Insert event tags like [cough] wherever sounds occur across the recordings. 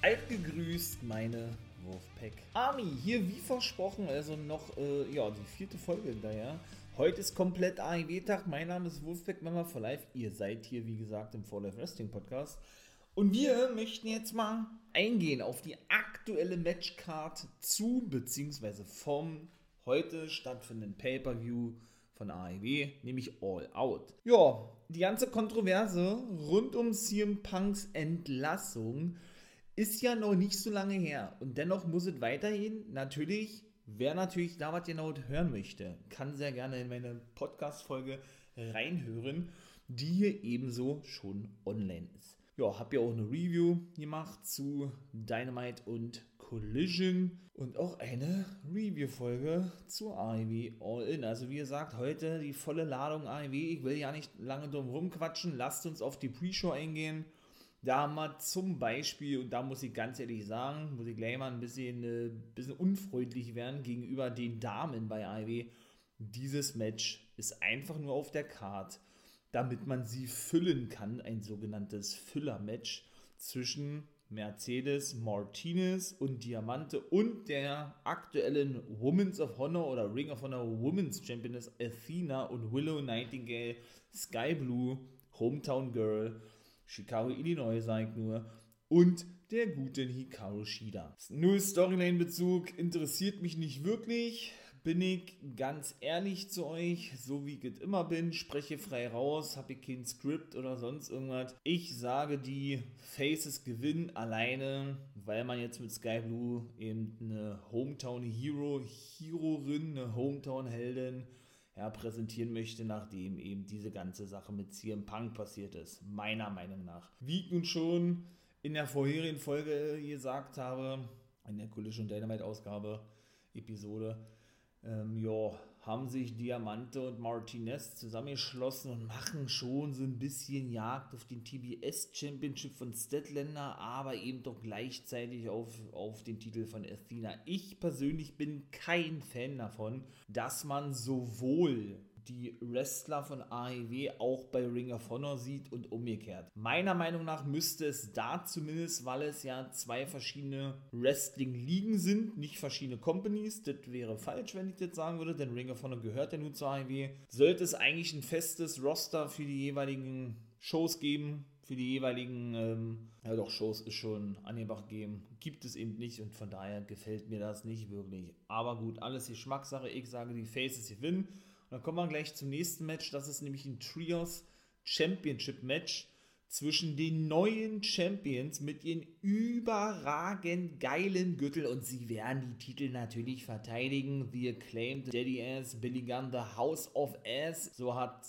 Alt gegrüßt, meine Wolfpack Army. Hier wie versprochen, also noch äh, ja, die vierte Folge hinterher. Heute ist komplett AEW-Tag. Mein Name ist Wolfpack Mama for Life. Ihr seid hier, wie gesagt, im For Life Wrestling Podcast. Und wir möchten jetzt mal eingehen auf die aktuelle Matchcard zu, beziehungsweise vom heute stattfindenden Pay-Per-View von AEW, nämlich All Out. Ja, die ganze Kontroverse rund um CM Punks Entlassung ist ja noch nicht so lange her. Und dennoch muss es weiterhin natürlich, wer natürlich da was genau hören möchte, kann sehr gerne in meine Podcast-Folge reinhören, die hier ebenso schon online ist. Ja, habe ja auch eine Review gemacht zu Dynamite und Collision und auch eine Review-Folge zu AEW All In. Also wie gesagt, heute die volle Ladung AEW. Ich will ja nicht lange drum rumquatschen. Lasst uns auf die Pre-Show eingehen. Da wir zum Beispiel, und da muss ich ganz ehrlich sagen, muss ich gleich mal ein bisschen, äh, bisschen unfreundlich werden gegenüber den Damen bei AEW. Dieses Match ist einfach nur auf der Card, damit man sie füllen kann, ein sogenanntes Füller-Match zwischen Mercedes Martinez und Diamante und der aktuellen Women's of Honor oder Ring of Honor Women's Championess Athena und Willow Nightingale Sky Blue Hometown Girl Chicago, Illinois, sage ich nur. Und der guten Hikaru Shida. Null Storyline-Bezug interessiert mich nicht wirklich. Bin ich ganz ehrlich zu euch, so wie ich es immer bin, spreche frei raus, habe ich kein Skript oder sonst irgendwas. Ich sage, die Faces gewinnen alleine, weil man jetzt mit Sky Blue eben eine Hometown Hero, Heroin, eine Hometown Heldin ja, präsentieren möchte, nachdem eben diese ganze Sache mit CM Punk passiert ist. Meiner Meinung nach. Wie ich nun schon in der vorherigen Folge gesagt habe, in der Collision Dynamite Ausgabe, Episode, ähm, ja, haben sich Diamante und Martinez zusammengeschlossen und machen schon so ein bisschen Jagd auf den TBS Championship von Statlander, aber eben doch gleichzeitig auf, auf den Titel von Athena. Ich persönlich bin kein Fan davon, dass man sowohl die Wrestler von AEW auch bei Ring of Honor sieht und umgekehrt. Meiner Meinung nach müsste es da zumindest, weil es ja zwei verschiedene Wrestling-Ligen sind, nicht verschiedene Companies. Das wäre falsch, wenn ich das sagen würde, denn Ring of Honor gehört ja nun zur AEW. Sollte es eigentlich ein festes Roster für die jeweiligen Shows geben, für die jeweiligen, ähm, ja doch, Shows ist schon angebracht geben, gibt es eben nicht und von daher gefällt mir das nicht wirklich. Aber gut, alles Geschmackssache. Ich sage, die Faces gewinnen. Und dann kommen wir gleich zum nächsten Match. Das ist nämlich ein Trios Championship Match zwischen den neuen Champions mit ihren überragend geilen Gürtel und sie werden die Titel natürlich verteidigen. The Acclaimed Daddy Ass, Billy Gunn, The House of Ass. So hat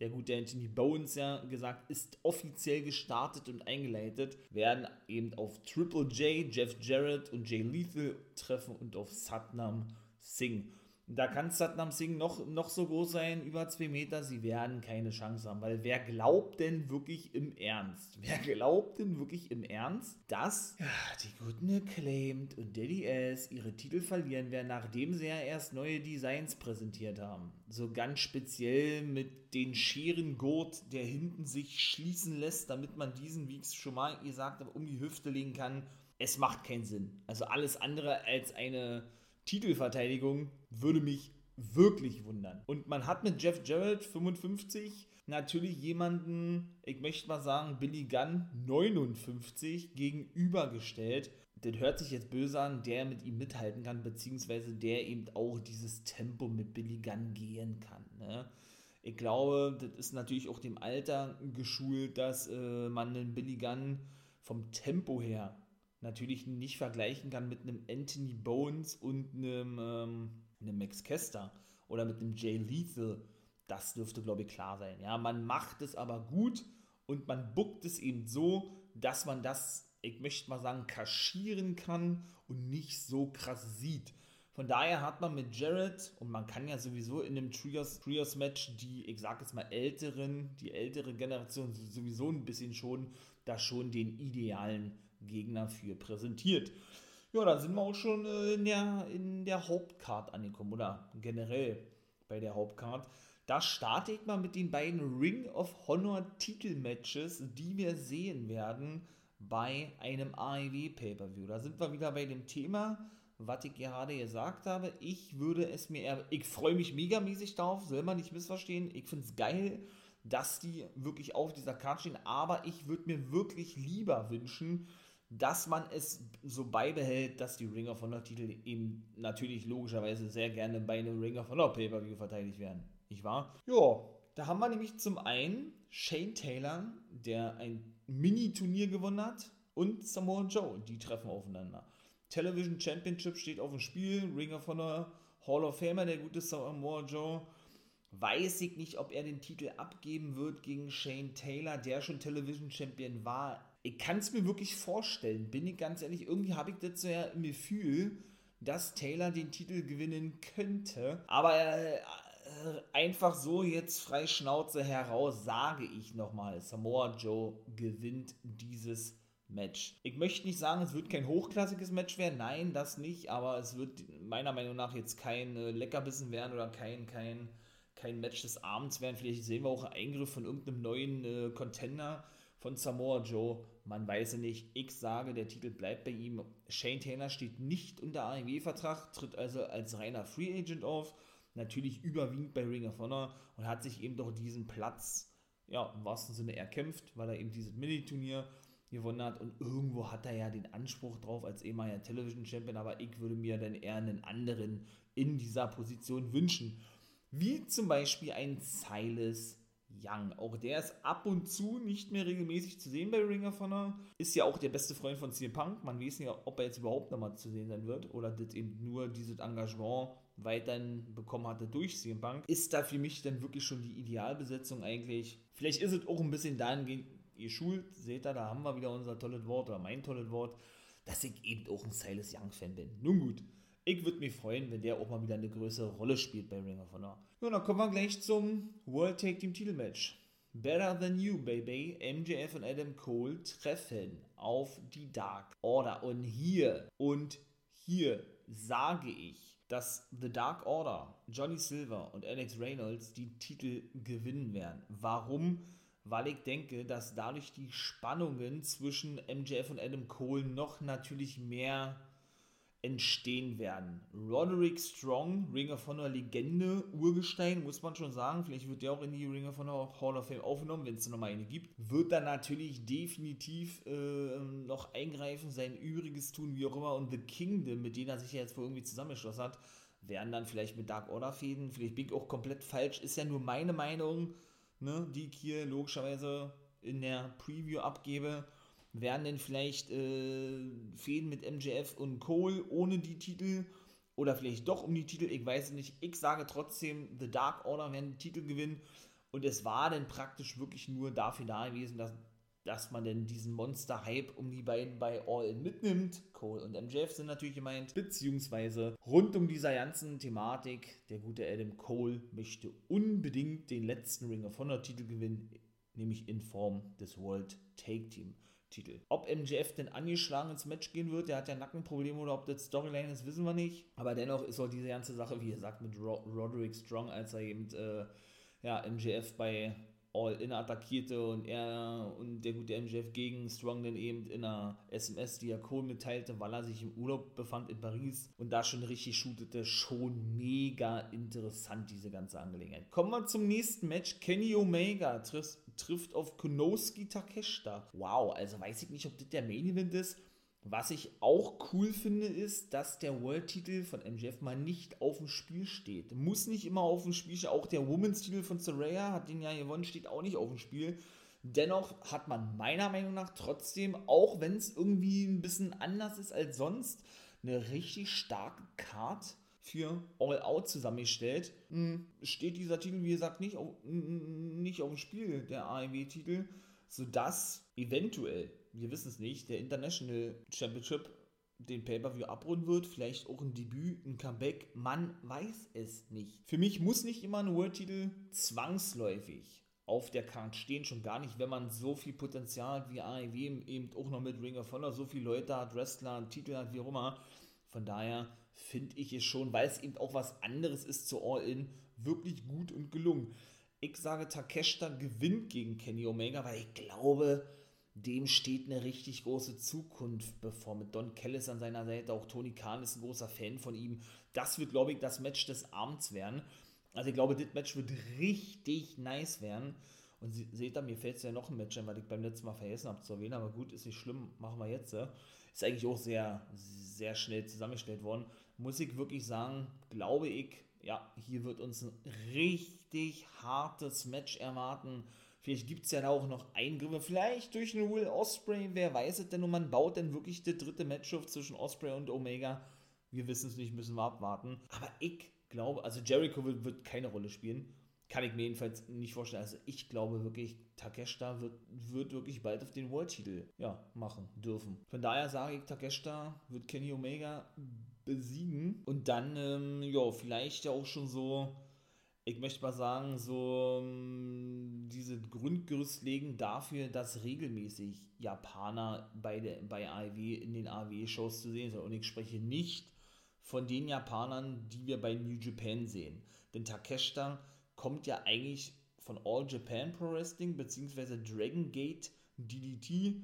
der gute Anthony Bones ja gesagt, ist offiziell gestartet und eingeleitet. Werden eben auf Triple J, Jeff Jarrett und Jay Lethal treffen und auf Satnam Singh. Da kann Satnam Singh noch, noch so groß sein, über zwei Meter, sie werden keine Chance haben. Weil wer glaubt denn wirklich im Ernst? Wer glaubt denn wirklich im Ernst, dass ja, die guten Acclaimed und Daddy S ihre Titel verlieren werden, nachdem sie ja erst neue Designs präsentiert haben? So ganz speziell mit den Scherengurt, der hinten sich schließen lässt, damit man diesen, wie ich es schon mal gesagt habe, um die Hüfte legen kann. Es macht keinen Sinn. Also alles andere als eine Titelverteidigung würde mich wirklich wundern. Und man hat mit Jeff Jarrett 55 natürlich jemanden, ich möchte mal sagen, Billy Gunn 59 gegenübergestellt. Das hört sich jetzt böse an, der mit ihm mithalten kann, beziehungsweise der eben auch dieses Tempo mit Billy Gunn gehen kann. Ne? Ich glaube, das ist natürlich auch dem Alter geschult, dass äh, man den Billy Gunn vom Tempo her natürlich nicht vergleichen kann mit einem Anthony Bones und einem, ähm, einem Max Kester oder mit einem Jay Lethal. Das dürfte, glaube ich, klar sein. Ja, man macht es aber gut und man buckt es eben so, dass man das, ich möchte mal sagen, kaschieren kann und nicht so krass sieht. Von daher hat man mit Jared, und man kann ja sowieso in einem Trios, Trios Match die, ich sag jetzt mal, älteren, die ältere Generation sowieso ein bisschen schon, da schon den idealen Gegner für präsentiert. Ja, da sind wir auch schon äh, in der, in der Hauptcard angekommen, oder generell bei der Hauptcard. Da starte ich mal mit den beiden Ring of Honor Titelmatches, die wir sehen werden bei einem AEW Pay-Per-View. Da sind wir wieder bei dem Thema was ich gerade gesagt habe. Ich würde es mir eher, ich freue mich megamäßig darauf, soll man nicht missverstehen. Ich finde es geil, dass die wirklich auf dieser Karte stehen, aber ich würde mir wirklich lieber wünschen, dass man es so beibehält, dass die Ring of Honor Titel eben natürlich logischerweise sehr gerne bei einem Ring of Honor Pay-Per-View verteidigt werden. Nicht wahr? Ja, da haben wir nämlich zum einen Shane Taylor, der ein Mini-Turnier gewonnen hat, und Samoa Joe, die treffen aufeinander. Television Championship steht auf dem Spiel. Ring of Honor Hall of Famer, der gute Samoa Joe. Weiß ich nicht, ob er den Titel abgeben wird gegen Shane Taylor, der schon Television Champion war. Ich kann es mir wirklich vorstellen, bin ich ganz ehrlich. Irgendwie habe ich das so ja im Gefühl, dass Taylor den Titel gewinnen könnte. Aber äh, einfach so jetzt frei Schnauze heraus sage ich nochmal, Samoa Joe gewinnt dieses Match. Ich möchte nicht sagen, es wird kein hochklassiges Match werden, nein, das nicht, aber es wird meiner Meinung nach jetzt kein äh, Leckerbissen werden oder kein, kein, kein Match des Abends werden. Vielleicht sehen wir auch einen Eingriff von irgendeinem neuen äh, Contender von Samoa Joe. Man weiß es nicht. Ich sage, der Titel bleibt bei ihm. Shane Taylor steht nicht unter AEW-Vertrag, tritt also als reiner Free Agent auf. Natürlich überwiegend bei Ring of Honor und hat sich eben doch diesen Platz, ja, im wahrsten Sinne erkämpft, weil er eben dieses Mini-Turnier gewonnen hat und irgendwo hat er ja den Anspruch drauf als ehemaliger Television Champion, aber ich würde mir dann eher einen anderen in dieser Position wünschen. Wie zum Beispiel ein Silas Young. Auch der ist ab und zu nicht mehr regelmäßig zu sehen bei Ring of Honor. Ist ja auch der beste Freund von CM Punk. Man weiß nicht, ob er jetzt überhaupt nochmal zu sehen sein wird oder das eben nur dieses Engagement weiterhin bekommen hatte durch CM Punk. Ist da für mich dann wirklich schon die Idealbesetzung eigentlich. Vielleicht ist es auch ein bisschen dahingehend geschult, seht ihr, da haben wir wieder unser tolles Wort oder mein tolles Wort, dass ich eben auch ein Silas Young-Fan bin. Nun gut, ich würde mich freuen, wenn der auch mal wieder eine größere Rolle spielt bei Ring of Honor. Ja, dann kommen wir gleich zum World Take Team Titelmatch. Better Than You, Baby, MJF und Adam Cole treffen auf die Dark Order. Und hier und hier sage ich, dass The Dark Order, Johnny Silver und Alex Reynolds die Titel gewinnen werden. Warum? weil ich denke, dass dadurch die Spannungen zwischen MJF und Adam Cole noch natürlich mehr entstehen werden. Roderick Strong, Ring of Honor Legende, Urgestein, muss man schon sagen, vielleicht wird der auch in die Ring of Honor Hall of Fame aufgenommen, wenn es nochmal eine gibt, wird dann natürlich definitiv äh, noch eingreifen, sein Übriges tun, wie auch immer, und The Kingdom, mit denen er sich ja jetzt wohl irgendwie zusammengeschlossen hat, werden dann vielleicht mit Dark Order fäden, vielleicht bin ich auch komplett falsch, ist ja nur meine Meinung, ne, die ich hier logischerweise in der Preview abgebe, werden denn vielleicht äh, Fäden mit MJF und Cole ohne die Titel oder vielleicht doch um die Titel, ich weiß es nicht. Ich sage trotzdem, The Dark Order werden die Titel gewinnen und es war dann praktisch wirklich nur dafür da gewesen, dass, dass man denn diesen Monster-Hype um die beiden bei All In mitnimmt. Cole und MJF sind natürlich gemeint, beziehungsweise rund um dieser ganzen Thematik, der gute Adam Cole möchte unbedingt den letzten Ring of Honor Titel gewinnen, nämlich in Form des World Take Team. Titel. Ob MJF denn angeschlagen ins Match gehen wird, der hat ja Nackenprobleme oder ob das Storyline ist, wissen wir nicht. Aber dennoch ist auch diese ganze Sache, wie gesagt, mit Ro Roderick Strong, als er eben äh, ja, MJF bei All-In attackierte und er und der gute MJF gegen Strong dann eben in einer SMS, die er Cole mitteilte, weil er sich im Urlaub befand in Paris und da schon richtig shootete. Schon mega interessant, diese ganze Angelegenheit. Kommen wir zum nächsten Match. Kenny Omega trifft, trifft auf Konoski Takeshita. Wow, also weiß ich nicht, ob das der Main Event ist. Was ich auch cool finde, ist, dass der World-Titel von MJF mal nicht auf dem Spiel steht. Muss nicht immer auf dem Spiel stehen. Auch der Women's-Titel von Saraya hat den ja gewonnen, steht auch nicht auf dem Spiel. Dennoch hat man meiner Meinung nach trotzdem, auch wenn es irgendwie ein bisschen anders ist als sonst, eine richtig starke Card für All Out zusammengestellt. Hm, steht dieser Titel, wie gesagt, nicht auf, nicht auf dem Spiel, der AEW-Titel, sodass eventuell wir wissen es nicht, der International Championship den Pay-Per-View abrunden wird, vielleicht auch ein Debüt, ein Comeback, man weiß es nicht. Für mich muss nicht immer ein World-Titel zwangsläufig auf der Karte stehen, schon gar nicht, wenn man so viel Potenzial hat wie AEW, eben auch noch mit Ring of Honor, so viele Leute hat, Wrestler, Titel hat, wie auch immer. Von daher finde ich es schon, weil es eben auch was anderes ist zu All-In, wirklich gut und gelungen. Ich sage, Takeshita gewinnt gegen Kenny Omega, weil ich glaube, dem steht eine richtig große Zukunft bevor. Mit Don Kellis an seiner Seite, auch Tony Khan ist ein großer Fan von ihm. Das wird, glaube ich, das Match des Abends werden. Also ich glaube, das Match wird richtig nice werden. Und seht ihr, mir fällt es ja noch ein Match ein, weil ich beim letzten Mal vergessen habe zu erwähnen, aber gut, ist nicht schlimm, machen wir jetzt. Ist eigentlich auch sehr, sehr schnell zusammengestellt worden. Muss ich wirklich sagen, glaube ich, ja, hier wird uns ein richtig hartes Match erwarten Vielleicht gibt es ja da auch noch Eingriffe, vielleicht durch einen Will Osprey, wer weiß es denn, und man baut dann wirklich das dritte Match auf zwischen Osprey und Omega. Wir wissen es nicht, müssen wir abwarten. Aber ich glaube, also Jericho wird, wird, keine Rolle spielen. Kann ich mir jedenfalls nicht vorstellen. Also ich glaube wirklich, Takeshita wird, wird wirklich bald auf den World-Titel ja, machen dürfen. Von daher sage ich, Takeshita wird Kenny Omega besiegen und dann, ähm, ja, vielleicht ja auch schon so ich möchte mal sagen, so ähm, diese Grundgerüst legen dafür, dass regelmäßig Japaner bei, der, bei AEW in den AEW-Shows zu sehen sind. Und ich spreche nicht von den Japanern, die wir bei New Japan sehen. Denn Takeshita kommt ja eigentlich von All Japan Pro Wrestling beziehungsweise Dragon Gate DDT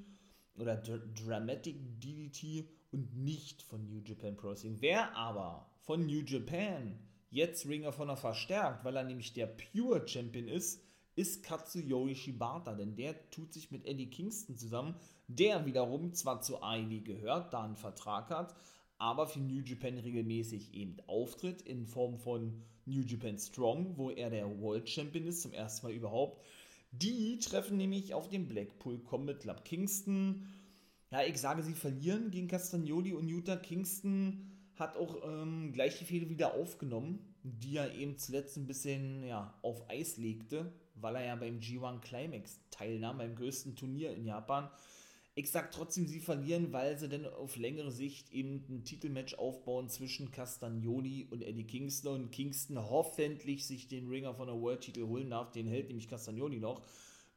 oder Dr Dramatic DDT und nicht von New Japan Pro Wrestling. Wer aber von New Japan jetzt Ring of Honor verstärkt, weil er nämlich der Pure Champion ist, ist Katsuyori Shibata, denn der tut sich mit Eddie Kingston zusammen, der wiederum zwar zu AEW gehört, da einen Vertrag hat, aber für New Japan regelmäßig eben auftritt in Form von New Japan Strong, wo er der World Champion ist, zum ersten Mal überhaupt. Die treffen nämlich auf den Blackpool Combat Club Kingston. Ja, ich sage, sie verlieren gegen Castagnoli und Utah Kingston hat auch ähm, gleich die Fehde wieder aufgenommen, die er eben zuletzt ein bisschen ja, auf Eis legte, weil er ja beim G1 Climax teilnahm, beim größten Turnier in Japan. Ich sag trotzdem, sie verlieren, weil sie dann auf längere Sicht eben ein Titelmatch aufbauen zwischen Castagnoli und Eddie Kingston und Kingston hoffentlich sich den Ringer von der World Titel holen darf, den hält nämlich Castagnoli noch,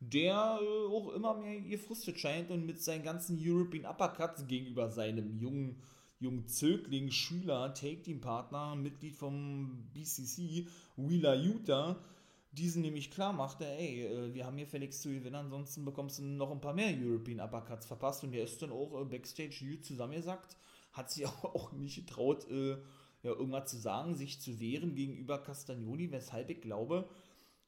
der äh, auch immer mehr gefrustet scheint und mit seinen ganzen European Uppercuts gegenüber seinem jungen jungen Zögling, Schüler, Take-Team-Partner, Mitglied vom BCC, Wheeler Utah, diesen nämlich klar machte, ey, äh, wir haben hier Felix zu gewinnen, ansonsten bekommst du noch ein paar mehr European Uppercuts verpasst. Und der ist dann auch äh, Backstage gut zusammengesagt, hat sich [laughs] auch nicht getraut, äh, ja, irgendwas zu sagen, sich zu wehren gegenüber Castagnoli, weshalb ich glaube,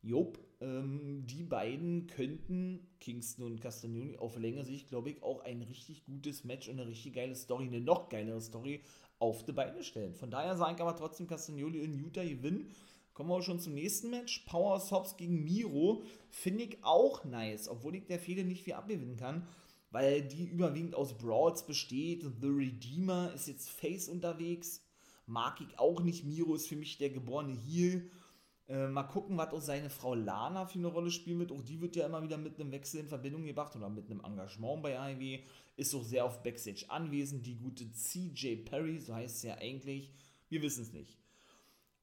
Job, ähm, die beiden könnten, Kingston und Castagnoli, auf längere Sicht, glaube ich, auch ein richtig gutes Match und eine richtig geile Story, eine noch geilere Story auf die Beine stellen. Von daher sage ich aber trotzdem, Castagnoli und Utah gewinnen. Kommen wir auch schon zum nächsten Match. Power Hobbs gegen Miro. Finde ich auch nice, obwohl ich der Fehler nicht viel abgewinnen kann, weil die überwiegend aus Brawls besteht. The Redeemer ist jetzt Face unterwegs. Mag ich auch nicht. Miro ist für mich der geborene Heel. Äh, mal gucken, was auch seine Frau Lana für eine Rolle spielen wird. Auch die wird ja immer wieder mit einem Wechsel in Verbindung gebracht oder mit einem Engagement bei AEW. Ist auch sehr auf Backstage anwesend. Die gute CJ Perry, so heißt es ja eigentlich. Wir wissen es nicht.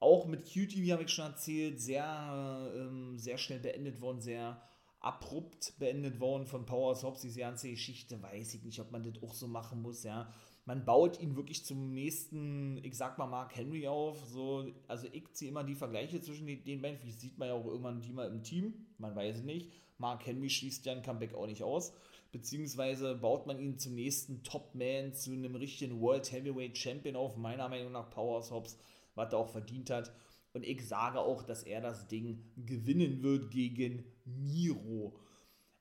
Auch mit QT, wie habe ich schon erzählt, sehr, ähm, sehr schnell beendet worden, sehr abrupt beendet worden von Power Hobbs. Diese ganze Geschichte weiß ich nicht, ob man das auch so machen muss, ja man baut ihn wirklich zum nächsten, ich sag mal, Mark Henry auf. So, also ich ziehe immer die Vergleiche zwischen den beiden. Wie sieht man ja auch irgendwann die mal im Team. Man weiß nicht. Mark Henry schließt ja ein Comeback auch nicht aus. Beziehungsweise baut man ihn zum nächsten Top-Man, zu einem richtigen World Heavyweight Champion auf. Meiner Meinung nach Powerhouse Hobbs, was er auch verdient hat. Und ich sage auch, dass er das Ding gewinnen wird gegen Miro.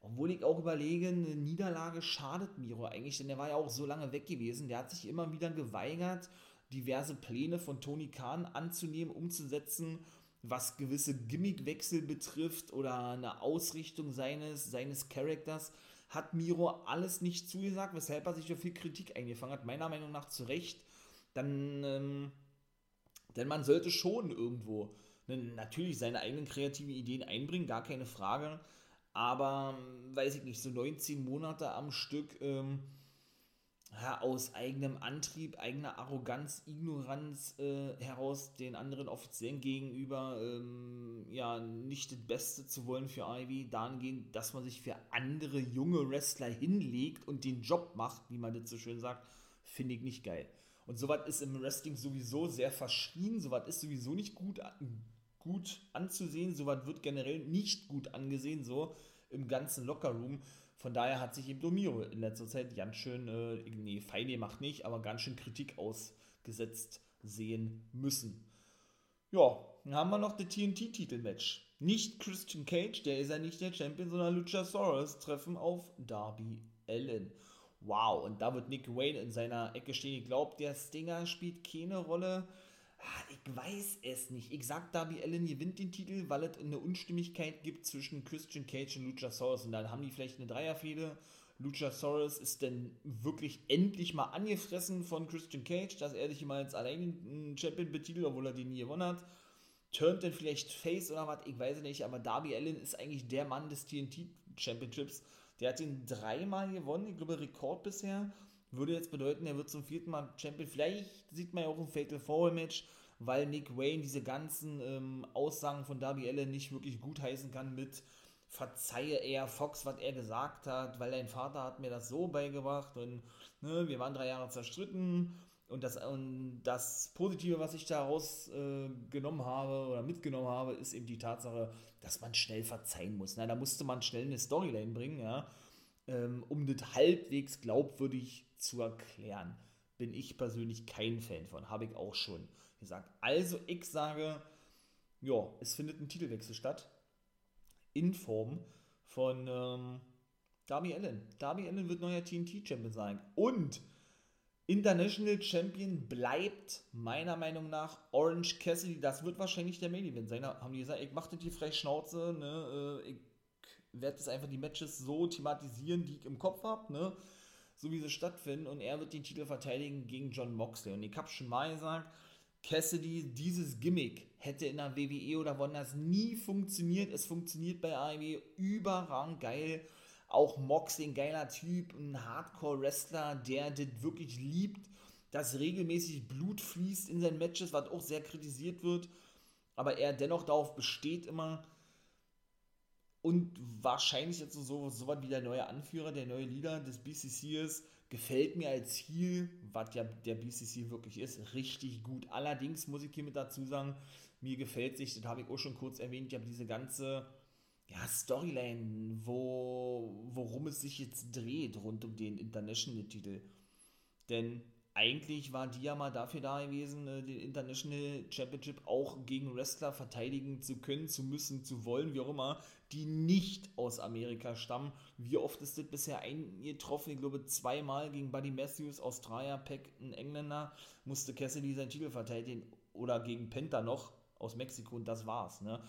Obwohl ich auch überlege, eine Niederlage schadet Miro eigentlich, denn der war ja auch so lange weg gewesen. Der hat sich immer wieder geweigert, diverse Pläne von Tony Khan anzunehmen, umzusetzen, was gewisse Gimmickwechsel betrifft oder eine Ausrichtung seines, seines Charakters. Hat Miro alles nicht zugesagt, weshalb er sich für viel Kritik eingefangen hat, meiner Meinung nach zu Recht. Dann, ähm, denn man sollte schon irgendwo ne, natürlich seine eigenen kreativen Ideen einbringen, gar keine Frage aber weiß ich nicht, so 19 Monate am Stück ähm, ja, aus eigenem Antrieb, eigener Arroganz, Ignoranz äh, heraus den anderen Offiziellen gegenüber ähm, ja nicht das Beste zu wollen für Ivy, dahingehend, dass man sich für andere junge Wrestler hinlegt und den Job macht, wie man das so schön sagt, finde ich nicht geil. Und sowas ist im Wrestling sowieso sehr verschrien, sowas ist sowieso nicht gut gut anzusehen. Sowas wird generell nicht gut angesehen, so im ganzen Lockerroom. Von daher hat sich eben Domiro in letzter Zeit ganz schön, äh, nee, Feine macht nicht, aber ganz schön Kritik ausgesetzt sehen müssen. Ja, dann haben wir noch das TNT-Titelmatch. Nicht Christian Cage, der ist ja nicht der Champion, sondern Luchasaurus treffen auf Darby Allen. Wow, und da wird Nick Wayne in seiner Ecke stehen. Ich glaube, der Stinger spielt keine Rolle. Weiß es nicht. Ich sag, Darby Allen gewinnt den Titel, weil es eine Unstimmigkeit gibt zwischen Christian Cage und Luchasaurus. Und dann haben die vielleicht eine Dreierfehde. Luchasaurus ist dann wirklich endlich mal angefressen von Christian Cage, dass er sich immer als alleinigen Champion betitelt, obwohl er den nie gewonnen hat. Turnt dann vielleicht Face oder was, ich weiß es nicht, aber Darby Allen ist eigentlich der Mann des TNT Championships. Der hat ihn dreimal gewonnen, ich glaube Rekord bisher. Würde jetzt bedeuten, er wird zum vierten Mal Champion. Vielleicht sieht man ja auch ein Fatal Four Match, weil Nick Wayne diese ganzen ähm, Aussagen von Darby Allen nicht wirklich gutheißen kann mit verzeihe er Fox, was er gesagt hat, weil dein Vater hat mir das so beigebracht und ne, wir waren drei Jahre zerstritten und das, und das Positive, was ich daraus äh, genommen habe oder mitgenommen habe, ist eben die Tatsache, dass man schnell verzeihen muss. Na, da musste man schnell eine Storyline bringen, ja, ähm, um das halbwegs glaubwürdig zu erklären. Bin ich persönlich kein Fan von, habe ich auch schon gesagt. Also ich sage, ja, es findet ein Titelwechsel statt. In Form von ähm, Darby Allen. Darby Allen wird neuer TNT-Champion sein. Und International Champion bleibt meiner Meinung nach Orange Cassidy. Das wird wahrscheinlich der Main Event sein. Da haben die gesagt, ich mache die freie Schnauze. Ne? Äh, ich werde jetzt einfach die Matches so thematisieren, die ich im Kopf habe. Ne? so wie sie stattfinden. Und er wird den Titel verteidigen gegen John Moxley. Und ich habe schon mal gesagt, Cassidy, dieses Gimmick hätte in der WWE oder woanders nie funktioniert. Es funktioniert bei AEW überragend geil. Auch Moxley, ein geiler Typ, ein Hardcore-Wrestler, der das wirklich liebt, dass regelmäßig Blut fließt in seinen Matches, was auch sehr kritisiert wird. Aber er dennoch darauf besteht immer, und wahrscheinlich jetzt so, so was wie der neue Anführer, der neue Leader des BCC ist, gefällt mir als Ziel, was ja der BCC wirklich ist, richtig gut. Allerdings muss ich hier mit dazu sagen, mir gefällt sich, das habe ich auch schon kurz erwähnt, habe diese ganze ja, Storyline, wo, worum es sich jetzt dreht rund um den International-Titel. Denn eigentlich war die ja mal dafür da gewesen, äh, den International Championship auch gegen Wrestler verteidigen zu können, zu müssen, zu wollen, wie auch immer, die nicht aus Amerika stammen. Wie oft ist das bisher eingetroffen? Ich glaube, zweimal gegen Buddy Matthews, Australier, Peck, ein Engländer, musste Cassidy seinen Titel verteidigen oder gegen Penta noch aus Mexiko und das war's. Ne?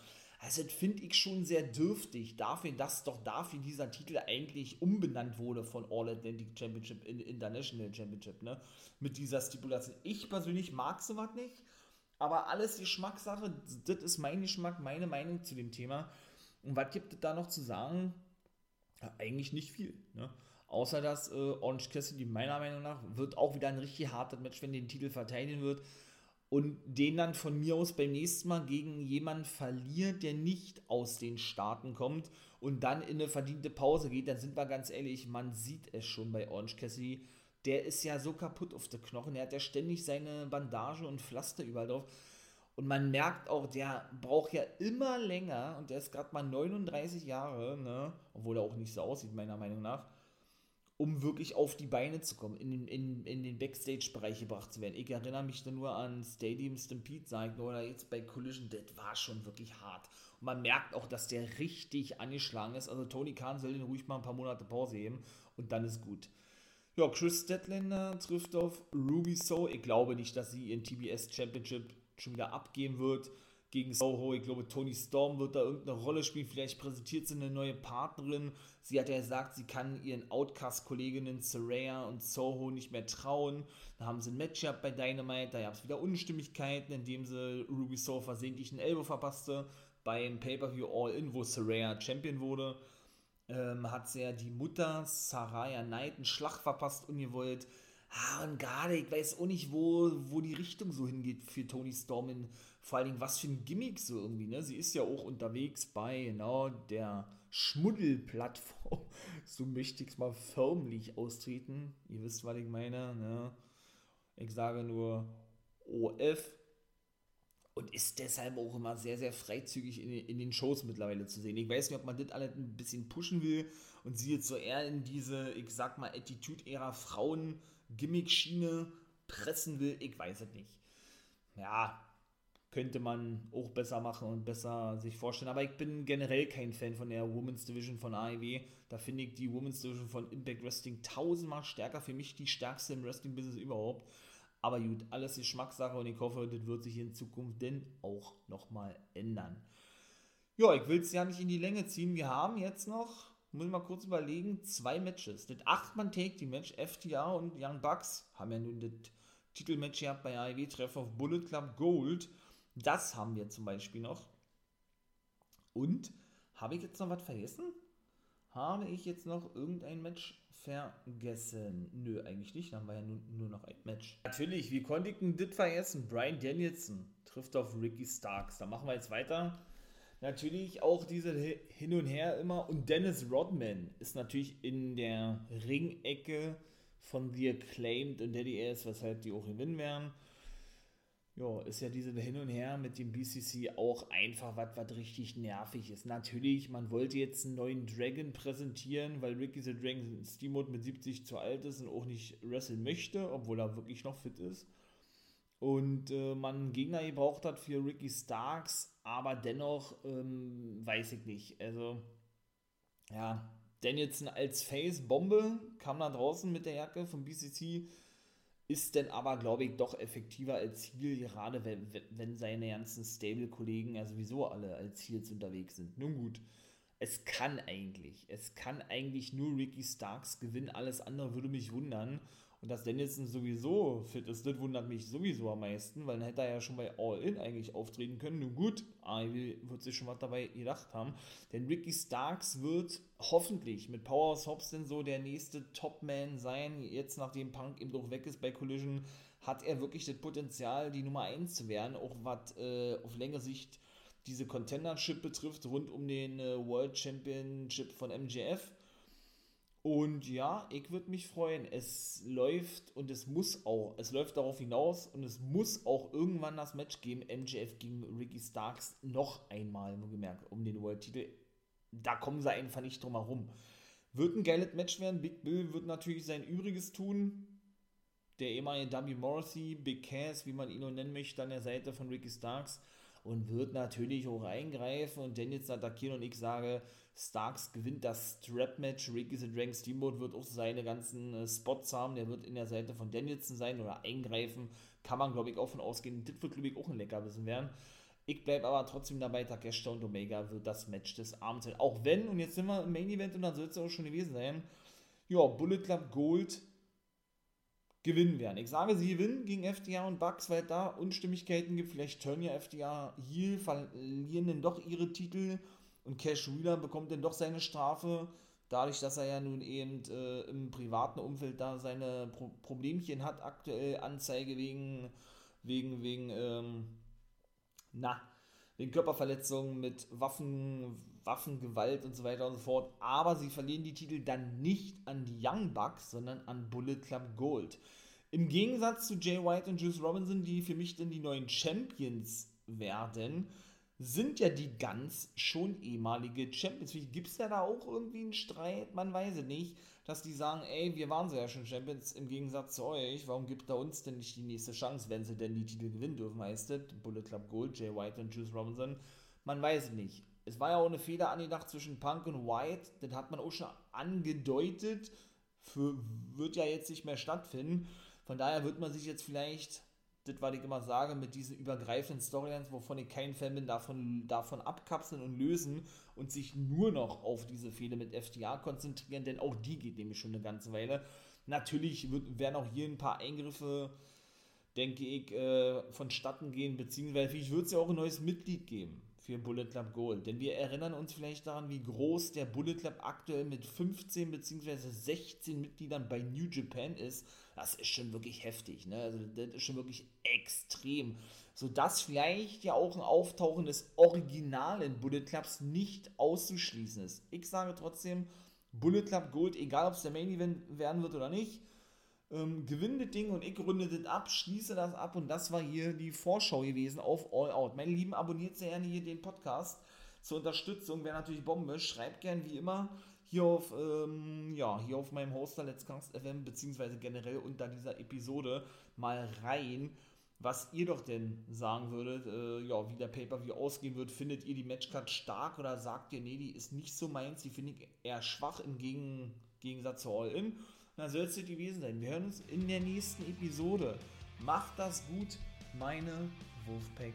Also das finde ich schon sehr dürftig, dafür, dass doch dafür dieser Titel eigentlich umbenannt wurde von All Atlantic Championship in International Championship, ne? Mit dieser Stipulation. Ich persönlich mag sowas nicht, aber alles Geschmackssache, das ist mein Geschmack, meine Meinung zu dem Thema. Und was gibt es da noch zu sagen? Ja, eigentlich nicht viel, ne? Außer dass äh, Orange Cassidy meiner Meinung nach wird auch wieder ein richtig hartes Match, wenn den Titel verteidigen wird und den dann von mir aus beim nächsten Mal gegen jemanden verliert, der nicht aus den Staaten kommt und dann in eine verdiente Pause geht, dann sind wir ganz ehrlich, man sieht es schon bei Orange Cassidy, der ist ja so kaputt auf der Knochen. Der hat ja ständig seine Bandage und Pflaster überall drauf. Und man merkt auch, der braucht ja immer länger und der ist gerade mal 39 Jahre, ne? obwohl er auch nicht so aussieht, meiner Meinung nach, um wirklich auf die Beine zu kommen, in, in, in den Backstage-Bereich gebracht zu werden. Ich erinnere mich da nur an Stadium Stampede, sag ich oder jetzt bei Collision, das war schon wirklich hart. Und man merkt auch, dass der richtig angeschlagen ist. Also Tony Khan soll den ruhig mal ein paar Monate Pause geben und dann ist gut. Ja, Chris Statlander trifft auf Ruby So. Ich glaube nicht, dass sie ihren TBS Championship schon wieder abgeben wird gegen Soho. Ich glaube, Tony Storm wird da irgendeine Rolle spielen. Vielleicht präsentiert sie eine neue Partnerin. Sie hat ja gesagt, sie kann ihren Outcast-Kolleginnen Saraya und Soho nicht mehr trauen. Da haben sie ein Matchup bei Dynamite. Da gab es wieder Unstimmigkeiten, indem sie Ruby Soho versehentlich einen Elbow verpasste. Beim Pay-Per-View All-In, wo Saraya Champion wurde, ähm, hat sie ja die Mutter Saraya Knight einen Schlag verpasst, ungewollt. Ah, und gerade, ich weiß auch nicht, wo, wo die Richtung so hingeht für Tony Storm. In, vor allen Dingen, was für ein Gimmick so irgendwie. Ne? Sie ist ja auch unterwegs bei genau der Schmuddelplattform. [laughs] so möchte ich es mal förmlich austreten. Ihr wisst, was ich meine. Ne? Ich sage nur OF. Und ist deshalb auch immer sehr, sehr freizügig in, in den Shows mittlerweile zu sehen. Ich weiß nicht, ob man das alles ein bisschen pushen will und sie jetzt so eher in diese, ich sag mal, Attitude-Ära Frauen Gimmick-Schiene pressen will, ich weiß es nicht. Ja, könnte man auch besser machen und besser sich vorstellen. Aber ich bin generell kein Fan von der Women's Division von AEW. Da finde ich die Women's Division von Impact Wrestling tausendmal stärker. Für mich die stärkste im Wrestling-Business überhaupt. Aber gut, alles Geschmackssache und ich hoffe, das wird sich in Zukunft denn auch nochmal ändern. Ja, ich will es ja nicht in die Länge ziehen. Wir haben jetzt noch muss ich mal kurz überlegen, zwei Matches. Das 8-Mann-Take-Team-Match, FTR und Young Bucks haben ja nun das Titelmatch gehabt bei AEW Treff auf Bullet Club Gold. Das haben wir zum Beispiel noch. Und habe ich jetzt noch was vergessen? Habe ich jetzt noch irgendein Match vergessen? Nö, eigentlich nicht. Dann haben wir ja nur, nur noch ein Match. Natürlich, wie konnte ich denn das vergessen? Brian Danielson trifft auf Ricky Starks. Da machen wir jetzt weiter natürlich auch diese Hin und Her immer. Und Dennis Rodman ist natürlich in der Ringecke von The Acclaimed und Daddy Ass, weshalb die auch gewinnen werden. Ja, ist ja diese Hin und Her mit dem BCC auch einfach was, was richtig nervig ist. Natürlich, man wollte jetzt einen neuen Dragon präsentieren, weil Ricky the Dragon Steamboat mit 70 zu alt ist und auch nicht wresteln möchte, obwohl er wirklich noch fit ist und äh, man einen Gegner gebraucht hat für Ricky Starks, aber dennoch ähm, weiß ich nicht. Also, ja, Danielson als Face-Bombe kam da draußen mit der Jacke vom BCC, ist denn aber, glaube ich, doch effektiver als Heal, gerade wenn, wenn seine ganzen Stable-Kollegen ja sowieso alle als Heals unterwegs sind. Nun gut, es kann eigentlich, es kann eigentlich nur Ricky Starks gewinnen, alles andere würde mich wundern. Und dass Danielson sowieso fit ist, das wundert mich sowieso am meisten, weil dann hätte er ja schon bei All In eigentlich auftreten können. Nun gut, AEW wird sich schon was dabei gedacht haben. Denn Ricky Starks wird hoffentlich mit Hobbs denn so der nächste Top-Man sein. Jetzt, nachdem Punk eben doch weg ist bei Collision, hat er wirklich das Potenzial, die Nummer 1 zu werden. Auch was äh, auf längere Sicht diese Contendership betrifft, rund um den äh, World Championship von MJF. Und ja, ich würde mich freuen. Es läuft und es muss auch, es läuft darauf hinaus und es muss auch irgendwann das Match geben, MJF gegen Ricky Starks noch einmal, gemerkt, um den World-Titel. Da kommen sie einfach nicht drum herum. Wird ein geiles Match werden. Big Bill wird natürlich sein Übriges tun. Der ehemalige W. Morrissey, Big Cass, wie man ihn nur nennen möchte, an der Seite von Ricky Starks und wird natürlich auch eingreifen und jetzt attackieren und ich sage, Starks gewinnt das Strap-Match. Ricky the Dragon Steamboat wird auch seine ganzen äh, Spots haben. Der wird in der Seite von Danielson sein oder eingreifen. Kann man, glaube ich, auch von ausgehen. Das wird, glaube ich, auch ein Leckerbissen werden. Ich bleibe aber trotzdem dabei, Takeshita und Omega wird das Match des Abends sein. Auch wenn, und jetzt sind wir im Main Event und dann soll es auch schon gewesen sein, ja, Bullet Club Gold gewinnen werden. Ich sage, sie gewinnen gegen FDR und Bucks, weil da Unstimmigkeiten gibt. Vielleicht turnen ja FDR hier, verlieren dann doch ihre Titel und Cash Wheeler bekommt dann doch seine Strafe, dadurch, dass er ja nun eben äh, im privaten Umfeld da seine Pro Problemchen hat, aktuell Anzeige wegen, wegen, wegen, ähm, na, wegen Körperverletzungen mit Waffen, Waffengewalt und so weiter und so fort. Aber sie verlieren die Titel dann nicht an die Young Bucks, sondern an Bullet Club Gold. Im Gegensatz zu Jay White und Juice Robinson, die für mich dann die neuen Champions werden, sind ja die ganz schon ehemalige Champions. Gibt es ja da auch irgendwie einen Streit? Man weiß es nicht, dass die sagen, ey, wir waren ja schon Champions im Gegensatz zu euch. Warum gibt er uns denn nicht die nächste Chance, wenn sie denn die Titel gewinnen dürfen, heißt es? Bullet Club Gold, Jay White und Juice Robinson. Man weiß es nicht. Es war ja auch eine Fehler angedacht zwischen Punk und White. Das hat man auch schon angedeutet. Für, wird ja jetzt nicht mehr stattfinden. Von daher wird man sich jetzt vielleicht das, was ich immer sage, mit diesen übergreifenden Storylines, wovon ich kein Fan bin, davon, davon abkapseln und lösen und sich nur noch auf diese Fehler mit FTA konzentrieren, denn auch die geht nämlich schon eine ganze Weile. Natürlich wird, werden auch hier ein paar Eingriffe, denke ich, äh, vonstatten gehen, beziehungsweise vielleicht wird es ja auch ein neues Mitglied geben für Bullet Club Gold. Denn wir erinnern uns vielleicht daran, wie groß der Bullet Club aktuell mit 15 bzw. 16 Mitgliedern bei New Japan ist. Das ist schon wirklich heftig. Ne? Also das ist schon wirklich extrem. Sodass vielleicht ja auch ein Auftauchen des originalen Bullet Clubs nicht auszuschließen ist. Ich sage trotzdem, Bullet Club Gold, egal ob es der Main Event werden wird oder nicht, ähm, gewinne das Ding und ich runde das ab, schließe das ab und das war hier die Vorschau gewesen auf All Out. Meine Lieben, abonniert sehr gerne hier den Podcast zur Unterstützung, wäre natürlich Bombe. Schreibt gerne wie immer hier auf, ähm, ja, hier auf meinem Hoster Let's Cast FM, beziehungsweise generell unter dieser Episode mal rein, was ihr doch denn sagen würdet, äh, ja, wie der Pay-Per-View ausgehen wird. Findet ihr die Matchcard stark oder sagt ihr, nee, die ist nicht so meins, die finde ich eher schwach im Gegensatz zu All-In? Dann soll es gewesen sein. Wir hören uns in der nächsten Episode. Macht das gut, meine Wolfpack